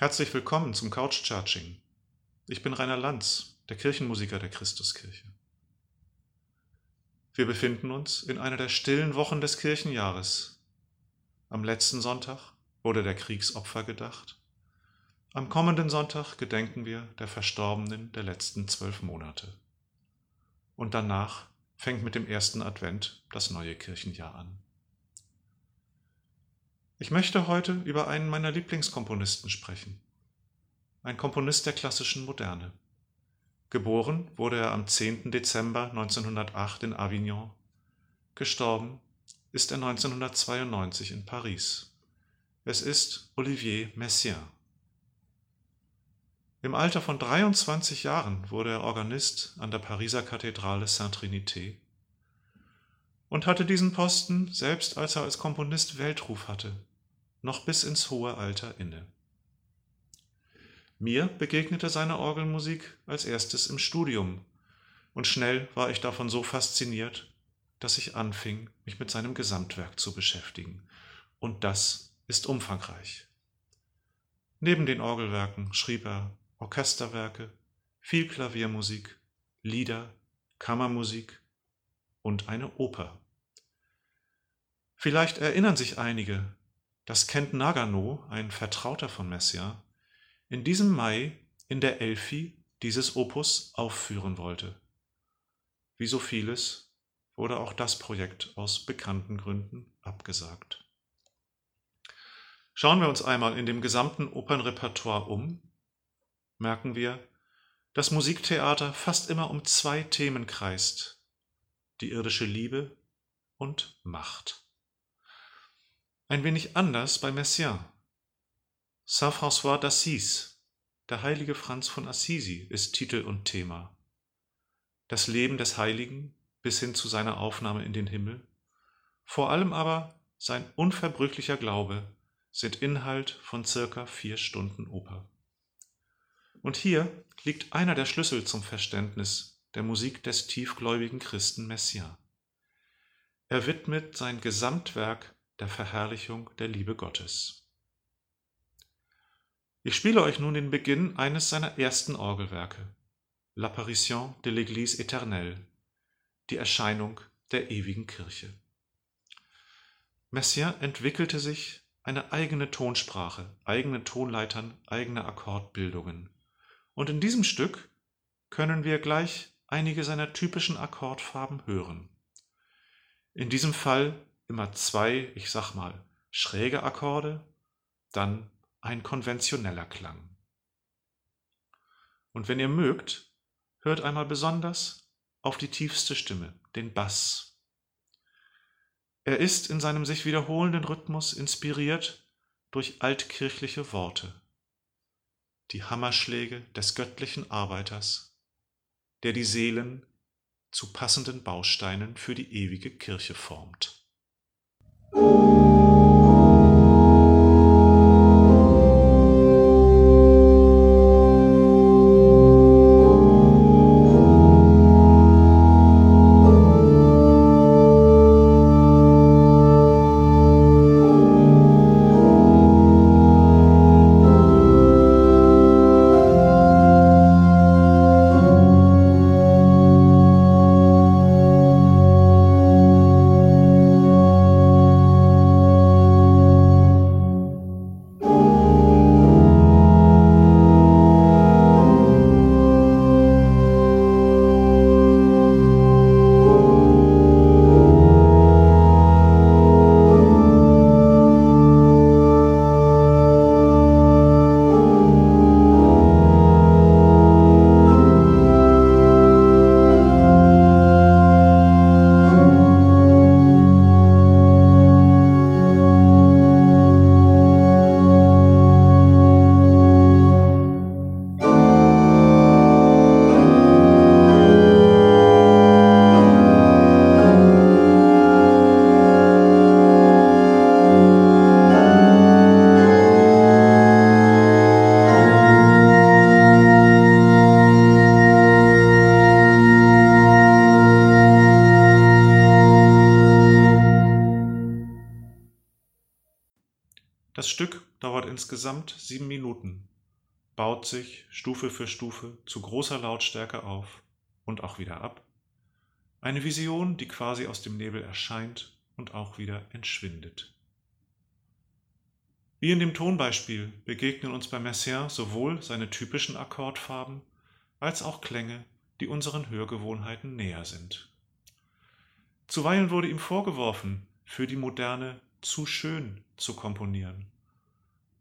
Herzlich willkommen zum Couch Charging. Ich bin Rainer Lanz, der Kirchenmusiker der Christuskirche. Wir befinden uns in einer der stillen Wochen des Kirchenjahres. Am letzten Sonntag wurde der Kriegsopfer gedacht. Am kommenden Sonntag gedenken wir der Verstorbenen der letzten zwölf Monate. Und danach fängt mit dem ersten Advent das neue Kirchenjahr an. Ich möchte heute über einen meiner Lieblingskomponisten sprechen. Ein Komponist der klassischen Moderne. Geboren wurde er am 10. Dezember 1908 in Avignon. Gestorben ist er 1992 in Paris. Es ist Olivier Messiaen. Im Alter von 23 Jahren wurde er Organist an der Pariser Kathedrale Saint-Trinité und hatte diesen Posten, selbst als er als Komponist Weltruf hatte, noch bis ins hohe Alter inne. Mir begegnete seine Orgelmusik als erstes im Studium, und schnell war ich davon so fasziniert, dass ich anfing, mich mit seinem Gesamtwerk zu beschäftigen. Und das ist umfangreich. Neben den Orgelwerken schrieb er Orchesterwerke, viel Klaviermusik, Lieder, Kammermusik und eine Oper. Vielleicht erinnern sich einige, dass Kent Nagano, ein Vertrauter von Messiaen, in diesem Mai in der Elfi dieses Opus aufführen wollte. Wie so vieles wurde auch das Projekt aus bekannten Gründen abgesagt. Schauen wir uns einmal in dem gesamten Opernrepertoire um, merken wir, dass Musiktheater fast immer um zwei Themen kreist, die irdische Liebe und Macht. Ein wenig anders bei Messiaen. Saint François d'Assise, der heilige Franz von Assisi, ist Titel und Thema. Das Leben des Heiligen bis hin zu seiner Aufnahme in den Himmel, vor allem aber sein unverbrüchlicher Glaube sind Inhalt von circa vier Stunden Oper. Und hier liegt einer der Schlüssel zum Verständnis der Musik des tiefgläubigen Christen Messiaen. Er widmet sein Gesamtwerk der Verherrlichung der Liebe Gottes. Ich spiele euch nun den Beginn eines seiner ersten Orgelwerke, L'Apparition de l'Église éternelle, die Erscheinung der ewigen Kirche. Messiaen entwickelte sich eine eigene Tonsprache, eigene Tonleitern, eigene Akkordbildungen. Und in diesem Stück können wir gleich einige seiner typischen Akkordfarben hören. In diesem Fall immer zwei, ich sag mal, schräge Akkorde, dann ein konventioneller Klang. Und wenn ihr mögt, hört einmal besonders auf die tiefste Stimme, den Bass. Er ist in seinem sich wiederholenden Rhythmus inspiriert durch altkirchliche Worte, die Hammerschläge des göttlichen Arbeiters, der die Seelen zu passenden Bausteinen für die ewige Kirche formt. Das Stück insgesamt sieben Minuten. baut sich Stufe für Stufe zu großer Lautstärke auf und auch wieder ab. Eine Vision, die quasi aus dem Nebel erscheint und auch wieder entschwindet. Wie in dem Tonbeispiel begegnen uns bei Messiaen sowohl seine typischen Akkordfarben als auch Klänge, die unseren Hörgewohnheiten näher sind. Zuweilen wurde ihm vorgeworfen, für die Moderne zu schön zu komponieren,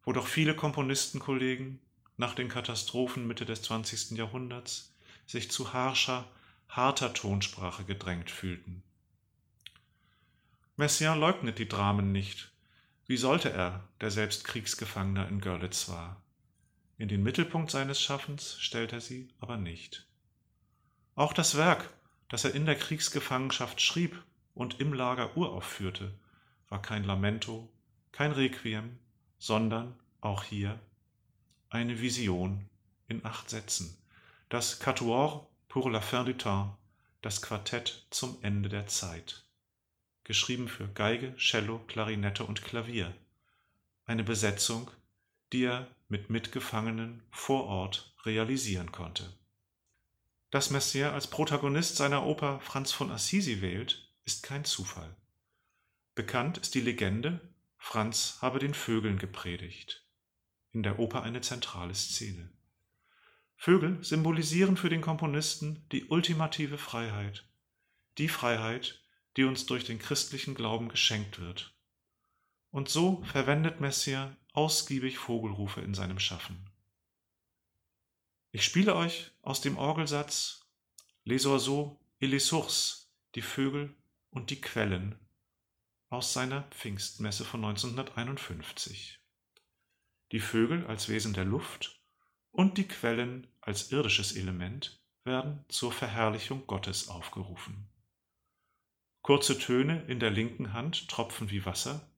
wo doch viele Komponistenkollegen nach den Katastrophen Mitte des 20. Jahrhunderts sich zu harscher, harter Tonsprache gedrängt fühlten. Messiaen leugnet die Dramen nicht, wie sollte er, der selbst Kriegsgefangener in Görlitz war? In den Mittelpunkt seines Schaffens stellt er sie aber nicht. Auch das Werk, das er in der Kriegsgefangenschaft schrieb und im Lager uraufführte, war kein Lamento, kein Requiem, sondern auch hier eine Vision in acht Sätzen, das Quatuor pour la fin du temps, das Quartett zum Ende der Zeit geschrieben für Geige, Cello, Klarinette und Klavier. Eine Besetzung, die er mit Mitgefangenen vor Ort realisieren konnte. Dass Messier als Protagonist seiner Oper Franz von Assisi wählt, ist kein Zufall. Bekannt ist die Legende, Franz habe den Vögeln gepredigt. In der Oper eine zentrale Szene. Vögel symbolisieren für den Komponisten die ultimative Freiheit, die Freiheit, die uns durch den christlichen Glauben geschenkt wird. Und so verwendet Messier ausgiebig Vogelrufe in seinem Schaffen. Ich spiele euch aus dem Orgelsatz Les oiseaux et les sources, die Vögel und die Quellen, aus seiner Pfingstmesse von 1951. Die Vögel als Wesen der Luft und die Quellen als irdisches Element werden zur Verherrlichung Gottes aufgerufen. Kurze Töne in der linken Hand tropfen wie Wasser,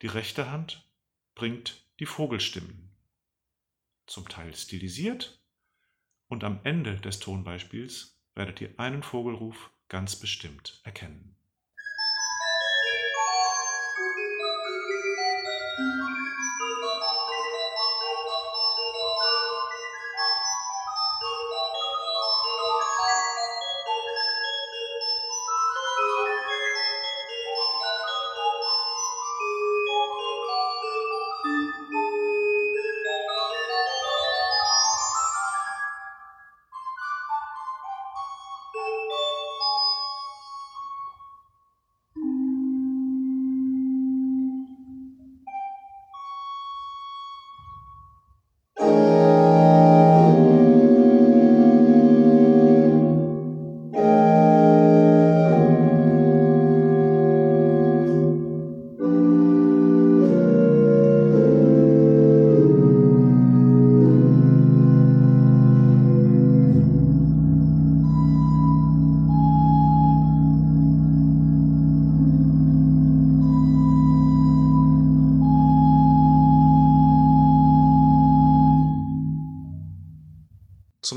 die rechte Hand bringt die Vogelstimmen, zum Teil stilisiert, und am Ende des Tonbeispiels werdet ihr einen Vogelruf ganz bestimmt erkennen.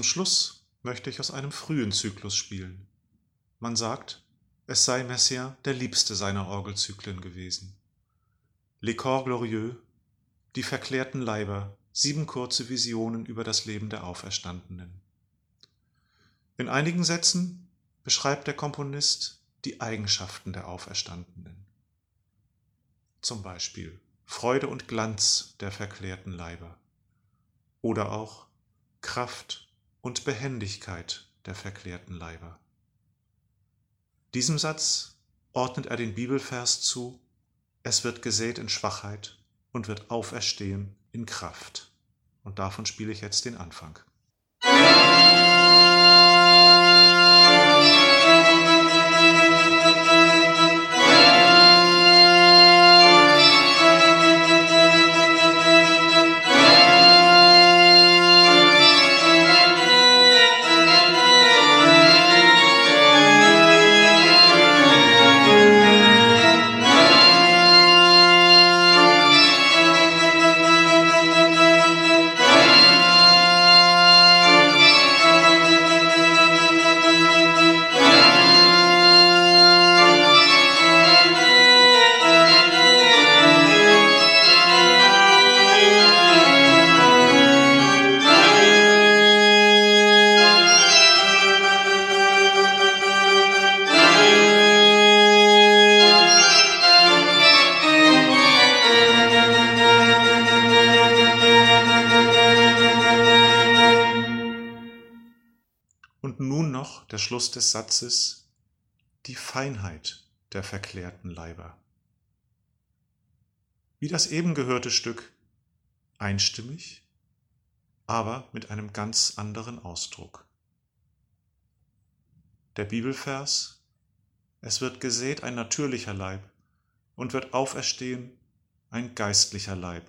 Schluss möchte ich aus einem frühen Zyklus spielen. Man sagt, es sei Messiaen der liebste seiner Orgelzyklen gewesen. Les Corps Glorieux, die verklärten Leiber, sieben kurze Visionen über das Leben der Auferstandenen. In einigen Sätzen beschreibt der Komponist die Eigenschaften der Auferstandenen. Zum Beispiel Freude und Glanz der verklärten Leiber oder auch Kraft und Behendigkeit der verklärten Leiber. Diesem Satz ordnet er den Bibelvers zu, es wird gesät in Schwachheit und wird auferstehen in Kraft. Und davon spiele ich jetzt den Anfang. Der Schluss des Satzes, die Feinheit der verklärten Leiber. Wie das eben gehörte Stück, einstimmig, aber mit einem ganz anderen Ausdruck. Der Bibelvers, es wird gesät ein natürlicher Leib und wird auferstehen ein geistlicher Leib,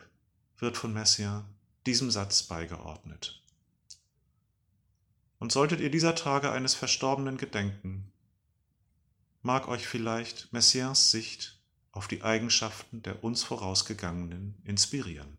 wird von Messiaen diesem Satz beigeordnet. Und solltet ihr dieser Tage eines Verstorbenen gedenken, mag euch vielleicht Messiaens Sicht auf die Eigenschaften der uns vorausgegangenen inspirieren.